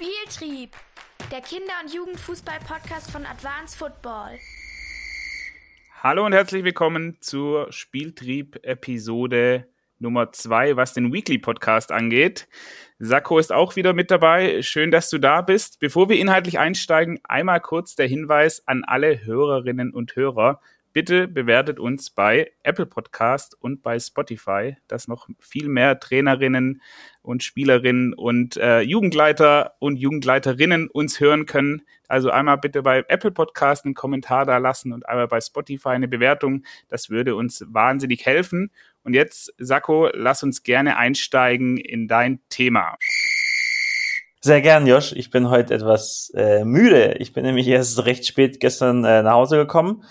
Spieltrieb, der Kinder- und Jugendfußball-Podcast von Advanced Football. Hallo und herzlich willkommen zur Spieltrieb-Episode Nummer 2, was den Weekly-Podcast angeht. Sakko ist auch wieder mit dabei. Schön, dass du da bist. Bevor wir inhaltlich einsteigen, einmal kurz der Hinweis an alle Hörerinnen und Hörer bitte bewertet uns bei Apple Podcast und bei Spotify, dass noch viel mehr Trainerinnen und Spielerinnen und äh, Jugendleiter und Jugendleiterinnen uns hören können. Also einmal bitte bei Apple Podcast einen Kommentar da lassen und einmal bei Spotify eine Bewertung. Das würde uns wahnsinnig helfen. Und jetzt, Sakko, lass uns gerne einsteigen in dein Thema. Sehr gern, Josh. Ich bin heute etwas äh, müde. Ich bin nämlich erst recht spät gestern äh, nach Hause gekommen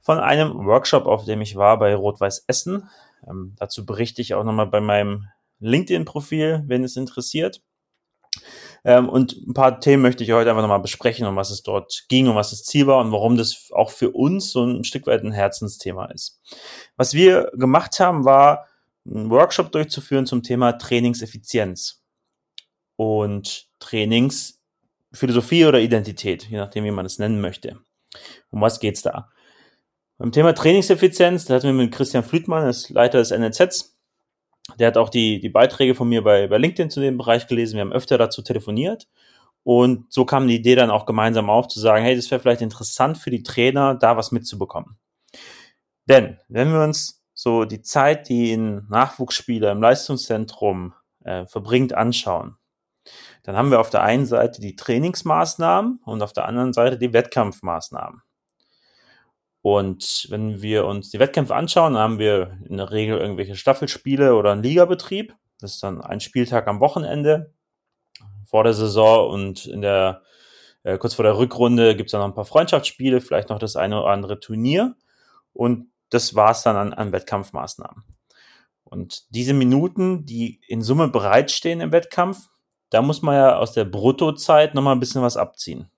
von einem Workshop, auf dem ich war bei Rot-Weiß Essen. Ähm, dazu berichte ich auch nochmal bei meinem LinkedIn-Profil, wenn es interessiert. Ähm, und ein paar Themen möchte ich heute einfach nochmal besprechen, um was es dort ging und was das Ziel war und warum das auch für uns so ein Stück weit ein Herzensthema ist. Was wir gemacht haben, war, einen Workshop durchzuführen zum Thema Trainingseffizienz und Trainingsphilosophie oder Identität, je nachdem, wie man es nennen möchte. Um was geht's da? Beim Thema Trainingseffizienz, da hatten wir mit Christian Flütmann, das Leiter des NLZs, der hat auch die, die Beiträge von mir bei, bei LinkedIn zu dem Bereich gelesen. Wir haben öfter dazu telefoniert. Und so kam die Idee dann auch gemeinsam auf, zu sagen, hey, das wäre vielleicht interessant für die Trainer, da was mitzubekommen. Denn wenn wir uns so die Zeit, die ein Nachwuchsspieler im Leistungszentrum äh, verbringt, anschauen, dann haben wir auf der einen Seite die Trainingsmaßnahmen und auf der anderen Seite die Wettkampfmaßnahmen. Und wenn wir uns die Wettkämpfe anschauen, dann haben wir in der Regel irgendwelche Staffelspiele oder einen Ligabetrieb. Das ist dann ein Spieltag am Wochenende vor der Saison und in der äh, kurz vor der Rückrunde gibt es dann noch ein paar Freundschaftsspiele, vielleicht noch das eine oder andere Turnier. Und das war es dann an, an Wettkampfmaßnahmen. Und diese Minuten, die in Summe bereitstehen im Wettkampf, da muss man ja aus der Bruttozeit nochmal ein bisschen was abziehen.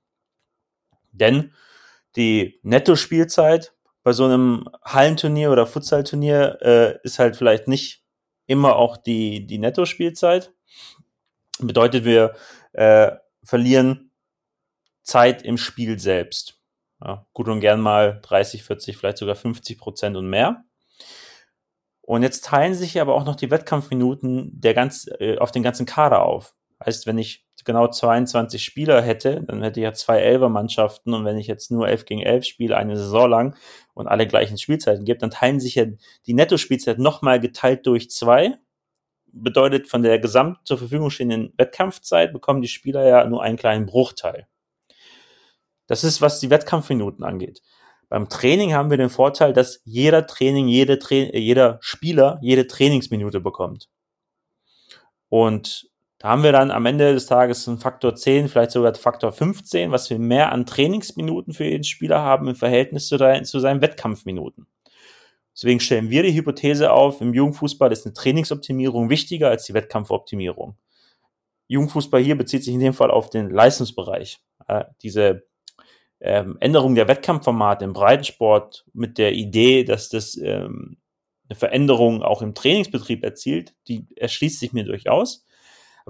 Denn die Netto-Spielzeit bei so einem Hallenturnier oder Futsalturnier äh, ist halt vielleicht nicht immer auch die, die Netto-Spielzeit. Bedeutet, wir äh, verlieren Zeit im Spiel selbst. Ja, gut und gern mal 30, 40, vielleicht sogar 50 Prozent und mehr. Und jetzt teilen sich aber auch noch die Wettkampfminuten der ganz, äh, auf den ganzen Kader auf. Heißt, wenn ich genau 22 Spieler hätte, dann hätte ich ja zwei Elfer-Mannschaften und wenn ich jetzt nur 11 gegen 11 spiele, eine Saison lang und alle gleichen Spielzeiten gibt, dann teilen sich ja die Netto-Spielzeit nochmal geteilt durch zwei. Bedeutet, von der gesamt zur Verfügung stehenden Wettkampfzeit bekommen die Spieler ja nur einen kleinen Bruchteil. Das ist, was die Wettkampfminuten angeht. Beim Training haben wir den Vorteil, dass jeder Training, jede Tra jeder Spieler jede Trainingsminute bekommt. Und da haben wir dann am Ende des Tages einen Faktor 10, vielleicht sogar Faktor 15, was wir mehr an Trainingsminuten für jeden Spieler haben im Verhältnis zu, zu seinen Wettkampfminuten. Deswegen stellen wir die Hypothese auf, im Jugendfußball ist eine Trainingsoptimierung wichtiger als die Wettkampfoptimierung. Jugendfußball hier bezieht sich in dem Fall auf den Leistungsbereich. Äh, diese ähm, Änderung der Wettkampfformate im Breitensport mit der Idee, dass das ähm, eine Veränderung auch im Trainingsbetrieb erzielt, die erschließt sich mir durchaus.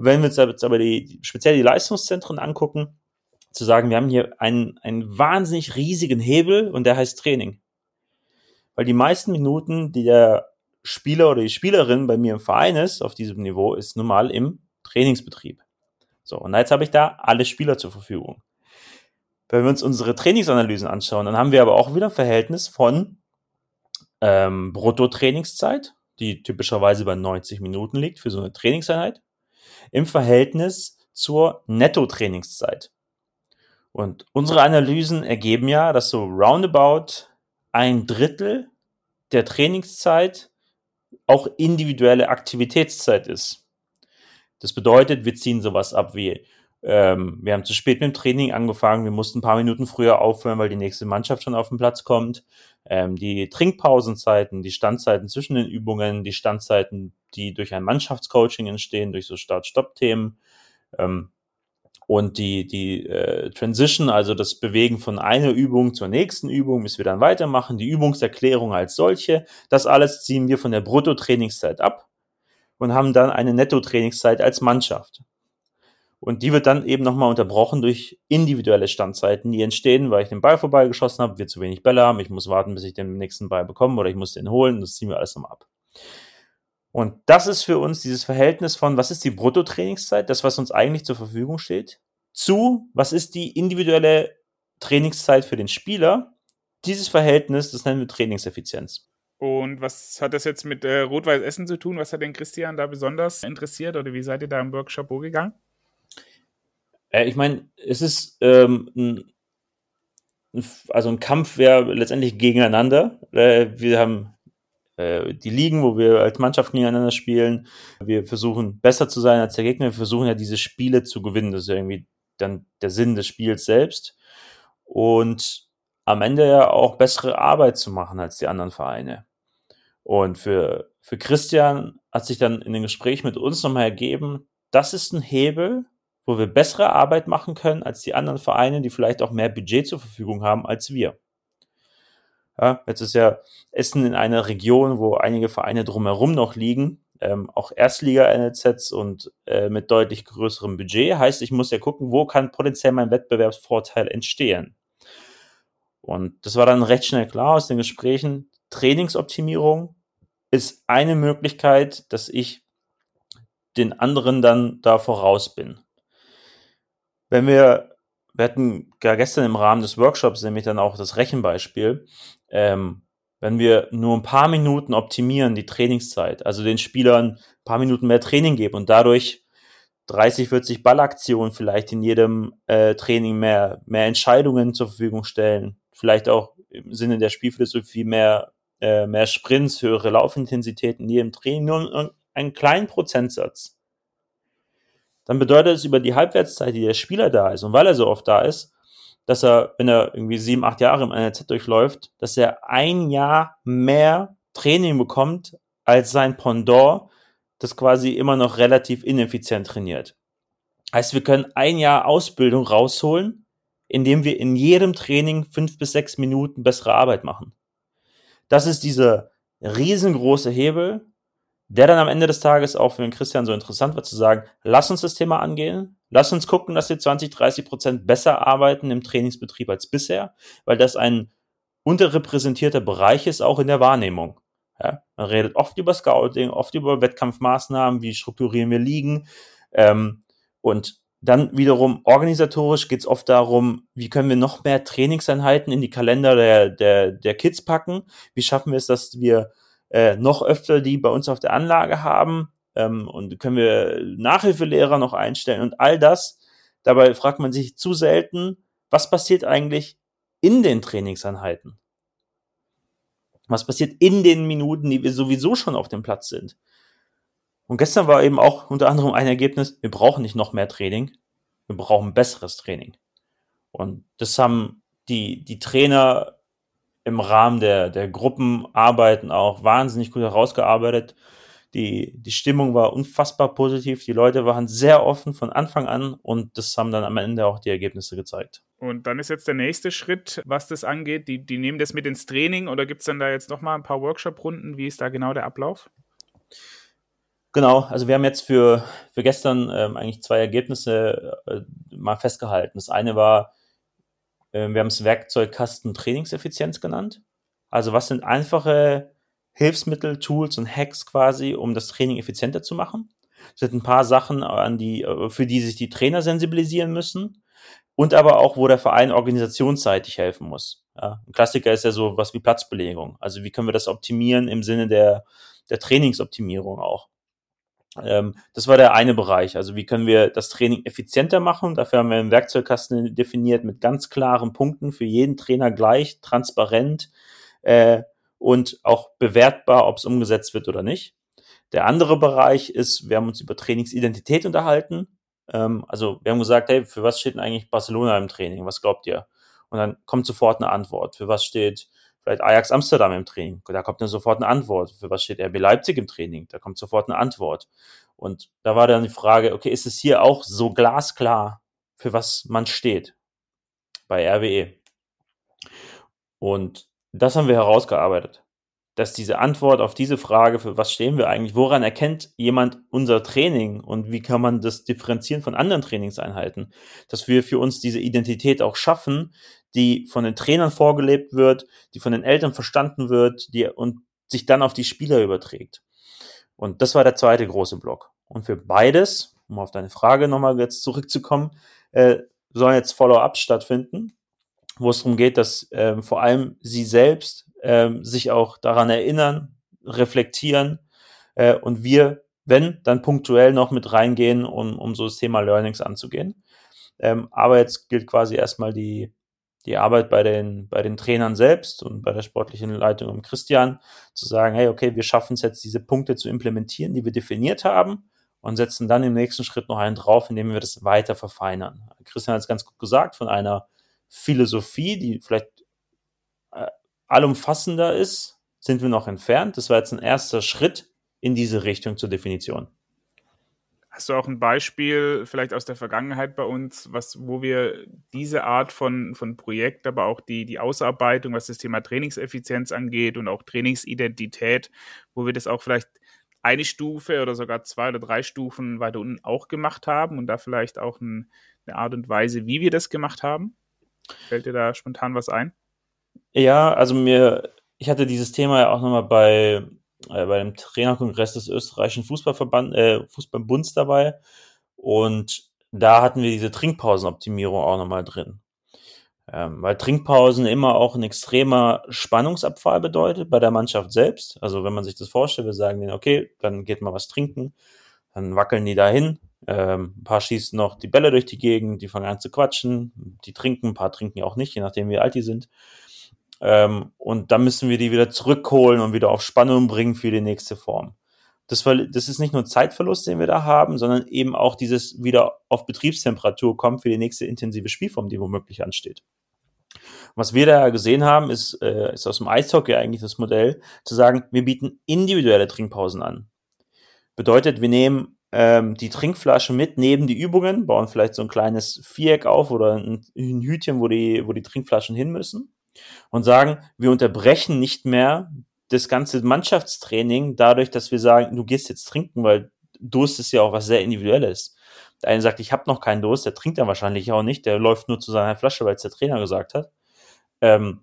Wenn wir uns jetzt aber die, speziell die Leistungszentren angucken, zu sagen, wir haben hier einen, einen wahnsinnig riesigen Hebel und der heißt Training. Weil die meisten Minuten, die der Spieler oder die Spielerin bei mir im Verein ist, auf diesem Niveau, ist normal im Trainingsbetrieb. So, und jetzt habe ich da alle Spieler zur Verfügung. Wenn wir uns unsere Trainingsanalysen anschauen, dann haben wir aber auch wieder ein Verhältnis von ähm, Bruttotrainingszeit, die typischerweise bei 90 Minuten liegt für so eine Trainingseinheit, im Verhältnis zur Netto-Trainingszeit. Und unsere Analysen ergeben ja, dass so roundabout ein Drittel der Trainingszeit auch individuelle Aktivitätszeit ist. Das bedeutet, wir ziehen sowas ab wie, ähm, wir haben zu spät mit dem Training angefangen, wir mussten ein paar Minuten früher aufhören, weil die nächste Mannschaft schon auf den Platz kommt. Ähm, die Trinkpausenzeiten, die Standzeiten zwischen den Übungen, die Standzeiten, die durch ein Mannschaftscoaching entstehen, durch so Start-Stopp-Themen. Ähm, und die, die äh, Transition, also das Bewegen von einer Übung zur nächsten Übung, bis wir dann weitermachen, die Übungserklärung als solche, das alles ziehen wir von der Brutto-Trainingszeit ab und haben dann eine Netto-Trainingszeit als Mannschaft. Und die wird dann eben nochmal unterbrochen durch individuelle Standzeiten, die entstehen, weil ich den Ball vorbeigeschossen habe, wir zu wenig Bälle haben, ich muss warten, bis ich den nächsten Ball bekomme oder ich muss den holen, das ziehen wir alles nochmal ab. Und das ist für uns dieses Verhältnis von, was ist die Bruttotrainingszeit, das, was uns eigentlich zur Verfügung steht, zu, was ist die individuelle Trainingszeit für den Spieler. Dieses Verhältnis, das nennen wir Trainingseffizienz. Und was hat das jetzt mit äh, Rot-Weiß Essen zu tun? Was hat den Christian da besonders interessiert oder wie seid ihr da im Workshop vorgegangen? Äh, ich meine, es ist ähm, ein, also ein Kampf wäre letztendlich gegeneinander. Äh, wir haben die Ligen, wo wir als Mannschaft gegeneinander spielen. Wir versuchen besser zu sein als der Gegner. Wir versuchen ja diese Spiele zu gewinnen. Das ist ja irgendwie dann der Sinn des Spiels selbst. Und am Ende ja auch bessere Arbeit zu machen als die anderen Vereine. Und für, für Christian hat sich dann in dem Gespräch mit uns nochmal ergeben, das ist ein Hebel, wo wir bessere Arbeit machen können als die anderen Vereine, die vielleicht auch mehr Budget zur Verfügung haben als wir. Ja, jetzt ist ja Essen in einer Region, wo einige Vereine drumherum noch liegen, ähm, auch Erstliga-NLZs und äh, mit deutlich größerem Budget. Heißt, ich muss ja gucken, wo kann potenziell mein Wettbewerbsvorteil entstehen. Und das war dann recht schnell klar aus den Gesprächen. Trainingsoptimierung ist eine Möglichkeit, dass ich den anderen dann da voraus bin. Wenn wir, wir hatten ja gestern im Rahmen des Workshops nämlich dann auch das Rechenbeispiel, ähm, wenn wir nur ein paar Minuten optimieren, die Trainingszeit, also den Spielern ein paar Minuten mehr Training geben und dadurch 30, 40 Ballaktionen vielleicht in jedem äh, Training mehr, mehr Entscheidungen zur Verfügung stellen, vielleicht auch im Sinne der Spielphilosophie mehr, äh, mehr Sprints, höhere Laufintensität in jedem Training, nur einen kleinen Prozentsatz dann bedeutet es über die Halbwertszeit, die der Spieler da ist und weil er so oft da ist, dass er, wenn er irgendwie sieben, acht Jahre im NLZ durchläuft, dass er ein Jahr mehr Training bekommt als sein Pendant, das quasi immer noch relativ ineffizient trainiert. Heißt, wir können ein Jahr Ausbildung rausholen, indem wir in jedem Training fünf bis sechs Minuten bessere Arbeit machen. Das ist dieser riesengroße Hebel, der dann am Ende des Tages auch für den Christian so interessant war zu sagen, lass uns das Thema angehen, lass uns gucken, dass wir 20, 30 Prozent besser arbeiten im Trainingsbetrieb als bisher, weil das ein unterrepräsentierter Bereich ist, auch in der Wahrnehmung. Ja, man redet oft über Scouting, oft über Wettkampfmaßnahmen, wie strukturieren wir Ligen. Ähm, und dann wiederum organisatorisch geht es oft darum, wie können wir noch mehr Trainingseinheiten in die Kalender der, der, der Kids packen? Wie schaffen wir es, dass wir äh, noch öfter die bei uns auf der Anlage haben ähm, und können wir Nachhilfelehrer noch einstellen und all das. Dabei fragt man sich zu selten, was passiert eigentlich in den Trainingseinheiten? Was passiert in den Minuten, die wir sowieso schon auf dem Platz sind? Und gestern war eben auch unter anderem ein Ergebnis, wir brauchen nicht noch mehr Training, wir brauchen besseres Training. Und das haben die, die Trainer im Rahmen der, der Gruppenarbeiten auch wahnsinnig gut herausgearbeitet. Die, die Stimmung war unfassbar positiv. Die Leute waren sehr offen von Anfang an und das haben dann am Ende auch die Ergebnisse gezeigt. Und dann ist jetzt der nächste Schritt, was das angeht. Die, die nehmen das mit ins Training oder gibt es dann da jetzt nochmal ein paar Workshop-Runden? Wie ist da genau der Ablauf? Genau, also wir haben jetzt für, für gestern ähm, eigentlich zwei Ergebnisse äh, mal festgehalten. Das eine war, ähm, wir haben es Werkzeugkasten Trainingseffizienz genannt. Also was sind einfache Hilfsmittel, Tools und Hacks quasi, um das Training effizienter zu machen? Es sind ein paar Sachen, an die, äh, für die sich die Trainer sensibilisieren müssen und aber auch, wo der Verein organisationsseitig helfen muss. Ja, ein Klassiker ist ja so was wie Platzbelegung. Also wie können wir das optimieren im Sinne der, der Trainingsoptimierung auch. Ähm, das war der eine Bereich. Also wie können wir das Training effizienter machen? Dafür haben wir einen Werkzeugkasten definiert mit ganz klaren Punkten für jeden Trainer gleich, transparent äh, und auch bewertbar, ob es umgesetzt wird oder nicht. Der andere Bereich ist, wir haben uns über Trainingsidentität unterhalten. Ähm, also wir haben gesagt, hey, für was steht denn eigentlich Barcelona im Training? Was glaubt ihr? Und dann kommt sofort eine Antwort. Für was steht vielleicht Ajax Amsterdam im Training. Da kommt dann sofort eine Antwort. Für was steht RB Leipzig im Training? Da kommt sofort eine Antwort. Und da war dann die Frage, okay, ist es hier auch so glasklar, für was man steht bei RWE? Und das haben wir herausgearbeitet. dass diese Antwort auf diese Frage, für was stehen wir eigentlich, woran erkennt jemand unser Training und wie kann man das differenzieren von anderen Trainingseinheiten, dass wir für uns diese Identität auch schaffen, die von den Trainern vorgelebt wird, die von den Eltern verstanden wird, die und sich dann auf die Spieler überträgt. Und das war der zweite große Block. Und für beides, um auf deine Frage nochmal jetzt zurückzukommen, äh, soll jetzt Follow-up stattfinden, wo es darum geht, dass äh, vor allem sie selbst ähm, sich auch daran erinnern, reflektieren äh, und wir, wenn, dann punktuell noch mit reingehen, um, um so das Thema Learnings anzugehen. Ähm, aber jetzt gilt quasi erstmal die, die Arbeit bei den, bei den Trainern selbst und bei der sportlichen Leitung um Christian, zu sagen, hey, okay, wir schaffen es jetzt, diese Punkte zu implementieren, die wir definiert haben und setzen dann im nächsten Schritt noch einen drauf, indem wir das weiter verfeinern. Christian hat es ganz gut gesagt, von einer Philosophie, die vielleicht äh, allumfassender ist, sind wir noch entfernt. Das war jetzt ein erster Schritt in diese Richtung zur Definition. Hast du auch ein Beispiel vielleicht aus der Vergangenheit bei uns, was, wo wir diese Art von, von Projekt, aber auch die, die Ausarbeitung, was das Thema Trainingseffizienz angeht und auch Trainingsidentität, wo wir das auch vielleicht eine Stufe oder sogar zwei oder drei Stufen weiter unten auch gemacht haben und da vielleicht auch ein, eine Art und Weise, wie wir das gemacht haben? Fällt dir da spontan was ein? Ja, also mir, ich hatte dieses Thema ja auch nochmal bei, äh, bei dem Trainerkongress des österreichischen Fußballverband, äh, Fußballbunds dabei. Und da hatten wir diese Trinkpausenoptimierung auch nochmal drin. Ähm, weil Trinkpausen immer auch ein extremer Spannungsabfall bedeutet bei der Mannschaft selbst. Also wenn man sich das vorstellt, wir sagen denen, okay, dann geht mal was trinken, dann wackeln die dahin, ähm, ein paar schießen noch die Bälle durch die Gegend, die fangen an zu quatschen, die trinken, ein paar trinken auch nicht, je nachdem wie alt die sind. Ähm, und dann müssen wir die wieder zurückholen und wieder auf Spannung bringen für die nächste Form. Das, das ist nicht nur Zeitverlust, den wir da haben, sondern eben auch dieses wieder auf Betriebstemperatur kommt für die nächste intensive Spielform, die womöglich ansteht. Was wir da gesehen haben, ist, äh, ist aus dem Eishockey eigentlich das Modell, zu sagen, wir bieten individuelle Trinkpausen an. Bedeutet, wir nehmen ähm, die Trinkflasche mit neben die Übungen, bauen vielleicht so ein kleines Viereck auf oder ein, ein Hütchen, wo die, wo die Trinkflaschen hin müssen und sagen, wir unterbrechen nicht mehr das ganze Mannschaftstraining dadurch, dass wir sagen, du gehst jetzt trinken, weil Durst ist ja auch was sehr Individuelles. Der eine sagt, ich habe noch keinen Durst, der trinkt dann wahrscheinlich auch nicht, der läuft nur zu seiner Flasche, weil es der Trainer gesagt hat. Ähm,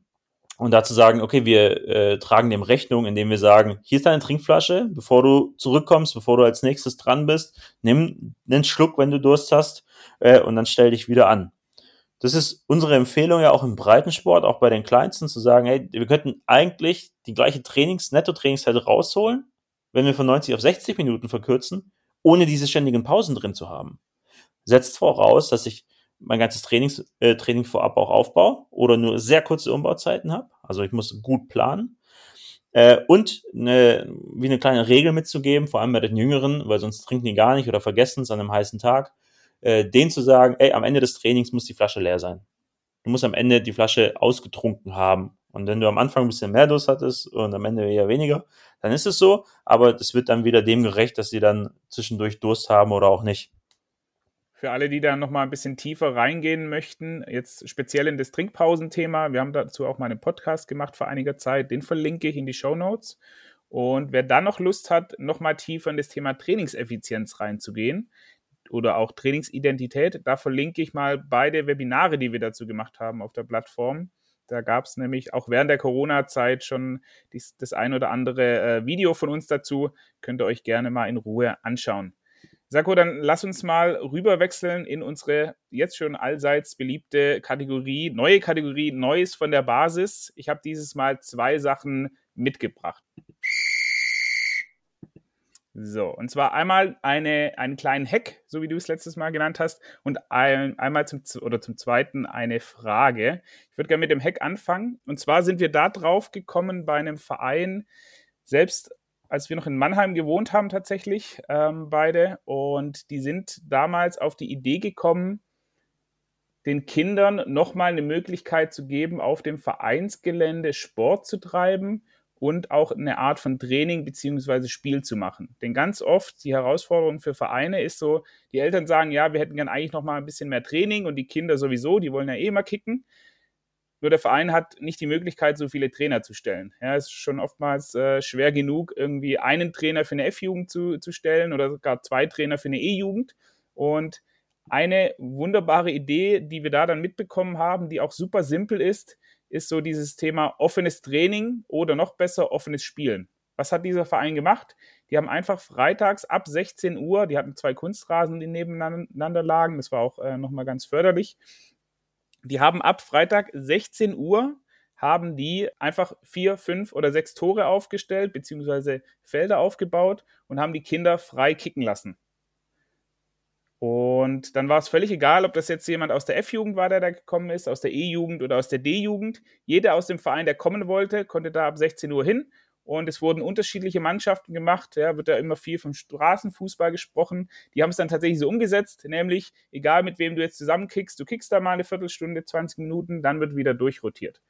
und dazu sagen, okay, wir äh, tragen dem Rechnung, indem wir sagen, hier ist deine Trinkflasche, bevor du zurückkommst, bevor du als nächstes dran bist, nimm einen Schluck, wenn du Durst hast, äh, und dann stell dich wieder an. Das ist unsere Empfehlung ja auch im Breitensport, auch bei den Kleinsten, zu sagen, hey, wir könnten eigentlich die gleiche Trainings-, Netto-Trainingszeit rausholen, wenn wir von 90 auf 60 Minuten verkürzen, ohne diese ständigen Pausen drin zu haben. Setzt voraus, dass ich mein ganzes Trainings, äh, Training vorab auch aufbaue oder nur sehr kurze Umbauzeiten habe. Also ich muss gut planen. Äh, und eine, wie eine kleine Regel mitzugeben, vor allem bei den Jüngeren, weil sonst trinken die gar nicht oder vergessen es an einem heißen Tag äh, denen zu sagen, ey, am Ende des Trainings muss die Flasche leer sein. Du musst am Ende die Flasche ausgetrunken haben. Und wenn du am Anfang ein bisschen mehr Durst hattest und am Ende eher weniger, dann ist es so, aber das wird dann wieder dem gerecht, dass sie dann zwischendurch Durst haben oder auch nicht. Für alle, die da nochmal ein bisschen tiefer reingehen möchten, jetzt speziell in das Trinkpausenthema, wir haben dazu auch mal einen Podcast gemacht vor einiger Zeit, den verlinke ich in die Show Notes. Und wer dann noch Lust hat, nochmal tiefer in das Thema Trainingseffizienz reinzugehen, oder auch Trainingsidentität. Da verlinke ich mal beide Webinare, die wir dazu gemacht haben auf der Plattform. Da gab es nämlich auch während der Corona-Zeit schon dies, das ein oder andere äh, Video von uns dazu. Könnt ihr euch gerne mal in Ruhe anschauen. Sako, dann lass uns mal rüberwechseln in unsere jetzt schon allseits beliebte Kategorie, neue Kategorie, Neues von der Basis. Ich habe dieses Mal zwei Sachen mitgebracht. So, und zwar einmal eine, einen kleinen Hack, so wie du es letztes Mal genannt hast, und ein, einmal zum, oder zum zweiten eine Frage. Ich würde gerne mit dem Hack anfangen. Und zwar sind wir da drauf gekommen bei einem Verein, selbst als wir noch in Mannheim gewohnt haben, tatsächlich, ähm, beide. Und die sind damals auf die Idee gekommen, den Kindern nochmal eine Möglichkeit zu geben, auf dem Vereinsgelände Sport zu treiben und auch eine Art von Training beziehungsweise Spiel zu machen. Denn ganz oft die Herausforderung für Vereine ist so, die Eltern sagen, ja, wir hätten gern eigentlich noch mal ein bisschen mehr Training und die Kinder sowieso, die wollen ja eh mal kicken. Nur der Verein hat nicht die Möglichkeit, so viele Trainer zu stellen. Ja, es ist schon oftmals äh, schwer genug, irgendwie einen Trainer für eine F-Jugend zu, zu stellen oder sogar zwei Trainer für eine E-Jugend. Und eine wunderbare Idee, die wir da dann mitbekommen haben, die auch super simpel ist, ist so dieses Thema offenes Training oder noch besser offenes Spielen. Was hat dieser Verein gemacht? Die haben einfach freitags ab 16 Uhr, die hatten zwei Kunstrasen, die nebeneinander lagen, das war auch äh, nochmal ganz förderlich. Die haben ab Freitag 16 Uhr haben die einfach vier, fünf oder sechs Tore aufgestellt, beziehungsweise Felder aufgebaut und haben die Kinder frei kicken lassen. Und dann war es völlig egal, ob das jetzt jemand aus der F-Jugend war, der da gekommen ist, aus der E-Jugend oder aus der D-Jugend. Jeder aus dem Verein, der kommen wollte, konnte da ab 16 Uhr hin. Und es wurden unterschiedliche Mannschaften gemacht. Ja, wird da immer viel vom Straßenfußball gesprochen. Die haben es dann tatsächlich so umgesetzt, nämlich egal mit wem du jetzt zusammenkickst, du kickst da mal eine Viertelstunde, 20 Minuten, dann wird wieder durchrotiert.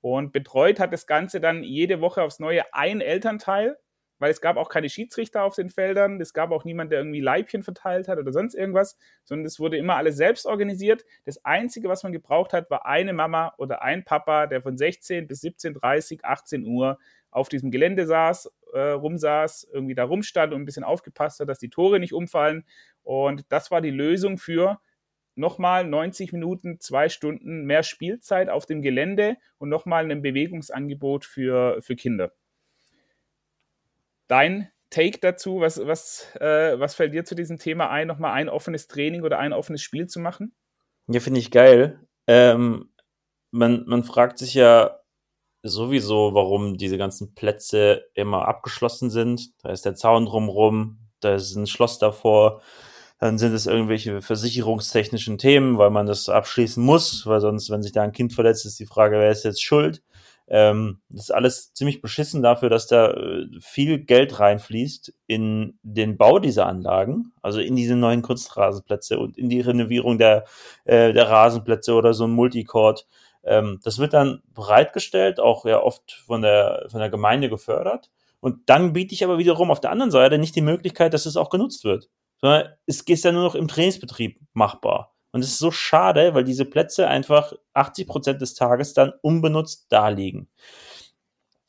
Und betreut hat das Ganze dann jede Woche aufs Neue ein Elternteil weil es gab auch keine Schiedsrichter auf den Feldern, es gab auch niemand, der irgendwie Leibchen verteilt hat oder sonst irgendwas, sondern es wurde immer alles selbst organisiert. Das Einzige, was man gebraucht hat, war eine Mama oder ein Papa, der von 16 bis 17.30, 18 Uhr auf diesem Gelände saß, äh, rumsaß, irgendwie da rumstand und ein bisschen aufgepasst hat, dass die Tore nicht umfallen. Und das war die Lösung für nochmal 90 Minuten, zwei Stunden mehr Spielzeit auf dem Gelände und nochmal ein Bewegungsangebot für, für Kinder dein Take dazu? Was, was, äh, was fällt dir zu diesem Thema ein, nochmal ein offenes Training oder ein offenes Spiel zu machen? Ja, finde ich geil. Ähm, man, man fragt sich ja sowieso, warum diese ganzen Plätze immer abgeschlossen sind. Da ist der Zaun drumrum, da ist ein Schloss davor. Dann sind es irgendwelche versicherungstechnischen Themen, weil man das abschließen muss, weil sonst, wenn sich da ein Kind verletzt, ist die Frage, wer ist jetzt schuld? Ähm, das ist alles ziemlich beschissen dafür, dass da äh, viel Geld reinfließt in den Bau dieser Anlagen, also in diese neuen Kunstrasenplätze und in die Renovierung der, äh, der Rasenplätze oder so ein Multicourt. Ähm, das wird dann bereitgestellt, auch ja oft von der, von der Gemeinde gefördert. Und dann biete ich aber wiederum auf der anderen Seite nicht die Möglichkeit, dass es auch genutzt wird, sondern es ist ja nur noch im Trainingsbetrieb machbar. Und es ist so schade, weil diese Plätze einfach 80 Prozent des Tages dann unbenutzt da liegen.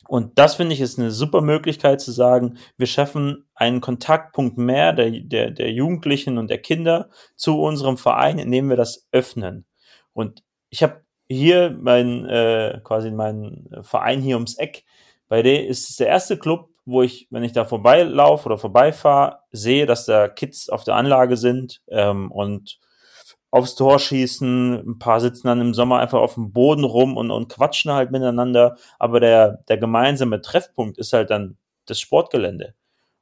Und das finde ich ist eine super Möglichkeit zu sagen, wir schaffen einen Kontaktpunkt mehr der, der, der Jugendlichen und der Kinder zu unserem Verein, indem wir das öffnen. Und ich habe hier mein, äh, quasi meinen Verein hier ums Eck. Bei der ist es der erste Club, wo ich, wenn ich da vorbeilaufe oder vorbeifahre, sehe, dass da Kids auf der Anlage sind ähm, und aufs Tor schießen, ein paar sitzen dann im Sommer einfach auf dem Boden rum und, und quatschen halt miteinander, aber der, der gemeinsame Treffpunkt ist halt dann das Sportgelände.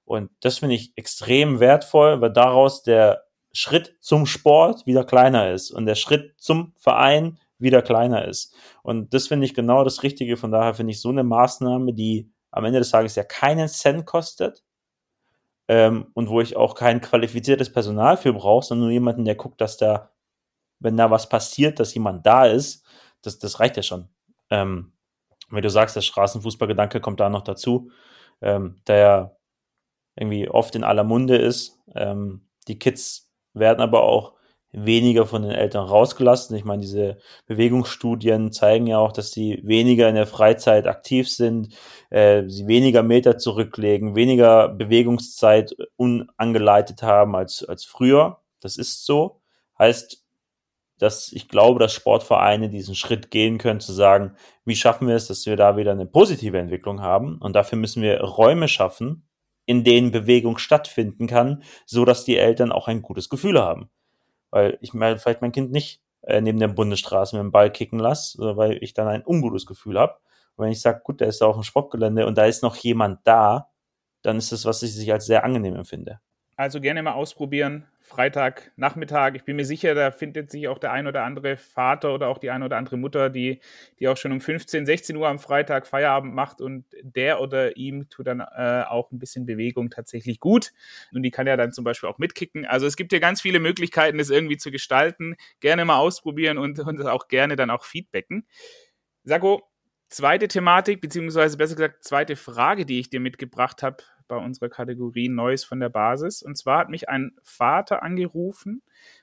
Und das finde ich extrem wertvoll, weil daraus der Schritt zum Sport wieder kleiner ist und der Schritt zum Verein wieder kleiner ist. Und das finde ich genau das Richtige. Von daher finde ich so eine Maßnahme, die am Ende des Tages ja keinen Cent kostet ähm, und wo ich auch kein qualifiziertes Personal für brauche, sondern nur jemanden, der guckt, dass da wenn da was passiert, dass jemand da ist, das, das reicht ja schon. Ähm, wenn du sagst, der Straßenfußballgedanke kommt da noch dazu, ähm, der irgendwie oft in aller Munde ist. Ähm, die Kids werden aber auch weniger von den Eltern rausgelassen. Ich meine, diese Bewegungsstudien zeigen ja auch, dass sie weniger in der Freizeit aktiv sind, äh, sie weniger Meter zurücklegen, weniger Bewegungszeit unangeleitet haben als, als früher. Das ist so. Heißt, dass ich glaube, dass Sportvereine diesen Schritt gehen können, zu sagen, wie schaffen wir es, dass wir da wieder eine positive Entwicklung haben? Und dafür müssen wir Räume schaffen, in denen Bewegung stattfinden kann, so dass die Eltern auch ein gutes Gefühl haben. Weil ich mal vielleicht mein Kind nicht äh, neben der Bundesstraße mit dem Ball kicken lasse, weil ich dann ein ungutes Gefühl habe. Und wenn ich sage, gut, der ist da auf dem Sportgelände und da ist noch jemand da, dann ist das, was ich sich als sehr angenehm empfinde. Also gerne mal ausprobieren. Freitag, Nachmittag. Ich bin mir sicher, da findet sich auch der ein oder andere Vater oder auch die ein oder andere Mutter, die, die auch schon um 15, 16 Uhr am Freitag Feierabend macht und der oder ihm tut dann äh, auch ein bisschen Bewegung tatsächlich gut. Und die kann ja dann zum Beispiel auch mitkicken. Also es gibt ja ganz viele Möglichkeiten, das irgendwie zu gestalten. Gerne mal ausprobieren und, und auch gerne dann auch feedbacken. Sako, zweite Thematik, beziehungsweise besser gesagt, zweite Frage, die ich dir mitgebracht habe bei unserer Kategorie Neues von der Basis. Und zwar hat mich ein Vater angerufen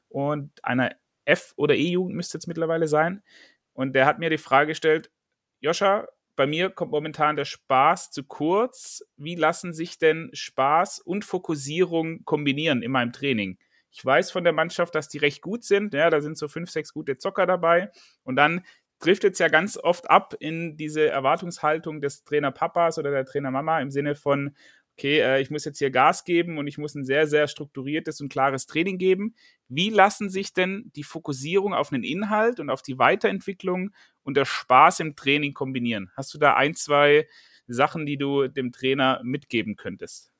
und einer F- oder E-Jugend müsste jetzt mittlerweile sein. Und der hat mir die Frage gestellt, Joscha, bei mir kommt momentan der Spaß zu kurz. Wie lassen sich denn Spaß und Fokussierung kombinieren in meinem Training? Ich weiß von der Mannschaft, dass die recht gut sind. Ja, da sind so fünf, sechs gute Zocker dabei. Und dann trifft es ja ganz oft ab in diese Erwartungshaltung des Trainer Papas oder der Trainer Mama im Sinne von, okay, äh, ich muss jetzt hier Gas geben und ich muss ein sehr, sehr strukturiertes und klares Training geben. Wie lassen sich denn die Fokussierung auf einen Inhalt und auf die Weiterentwicklung und der Spaß im Training kombinieren? Hast du da ein, zwei Sachen, die du dem Trainer mitgeben könntest?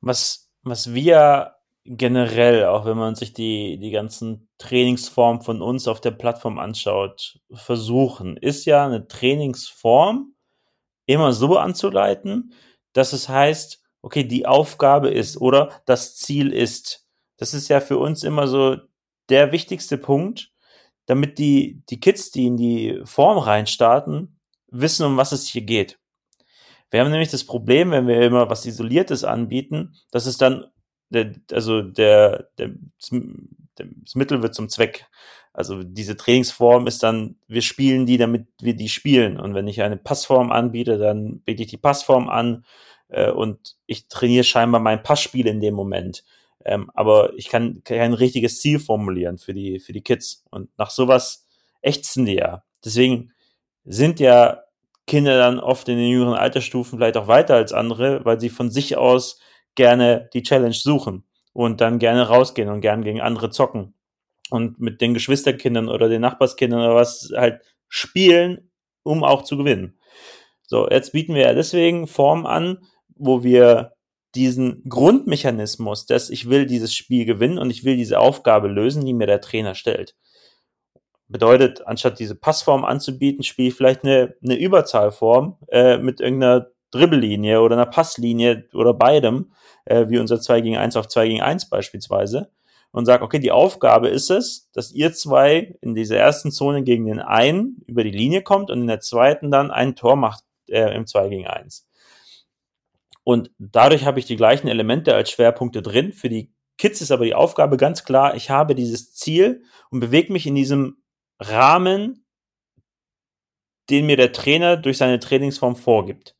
Was, was wir generell, auch wenn man sich die, die ganzen Trainingsformen von uns auf der Plattform anschaut, versuchen, ist ja eine Trainingsform immer so anzuleiten, dass es heißt, okay, die Aufgabe ist oder das Ziel ist. Das ist ja für uns immer so der wichtigste Punkt, damit die, die Kids, die in die Form reinstarten, wissen, um was es hier geht. Wir haben nämlich das Problem, wenn wir immer was Isoliertes anbieten, dass es dann, der, also der, der, das Mittel wird zum Zweck. Also diese Trainingsform ist dann, wir spielen die, damit wir die spielen. Und wenn ich eine Passform anbiete, dann biete ich die Passform an äh, und ich trainiere scheinbar mein Passspiel in dem Moment. Ähm, aber ich kann kein richtiges Ziel formulieren für die, für die Kids. Und nach sowas ächzen die ja. Deswegen sind ja Kinder dann oft in den jüngeren Altersstufen vielleicht auch weiter als andere, weil sie von sich aus gerne die Challenge suchen und dann gerne rausgehen und gern gegen andere zocken und mit den Geschwisterkindern oder den Nachbarskindern oder was halt spielen, um auch zu gewinnen. So, jetzt bieten wir ja deswegen Formen an, wo wir diesen Grundmechanismus, dass ich will dieses Spiel gewinnen und ich will diese Aufgabe lösen, die mir der Trainer stellt. Bedeutet, anstatt diese Passform anzubieten, spiele ich vielleicht eine, eine Überzahlform äh, mit irgendeiner Dribbellinie oder einer Passlinie oder beidem, äh, wie unser 2 gegen 1 auf 2 gegen 1 beispielsweise, und sage, okay, die Aufgabe ist es, dass ihr zwei in dieser ersten Zone gegen den einen über die Linie kommt und in der zweiten dann ein Tor macht äh, im 2 gegen 1. Und dadurch habe ich die gleichen Elemente als Schwerpunkte drin. Für die Kids ist aber die Aufgabe ganz klar, ich habe dieses Ziel und bewege mich in diesem Rahmen, den mir der Trainer durch seine Trainingsform vorgibt.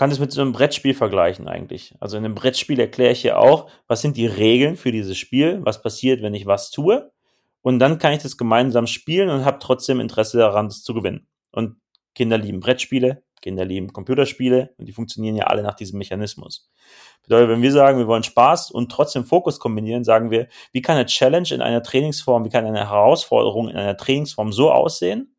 Kann das mit so einem Brettspiel vergleichen eigentlich. Also in einem Brettspiel erkläre ich ja auch, was sind die Regeln für dieses Spiel, was passiert, wenn ich was tue. Und dann kann ich das gemeinsam spielen und habe trotzdem Interesse daran, das zu gewinnen. Und Kinder lieben Brettspiele, Kinder lieben Computerspiele und die funktionieren ja alle nach diesem Mechanismus. Bedeutet, wenn wir sagen, wir wollen Spaß und trotzdem Fokus kombinieren, sagen wir, wie kann eine Challenge in einer Trainingsform, wie kann eine Herausforderung in einer Trainingsform so aussehen,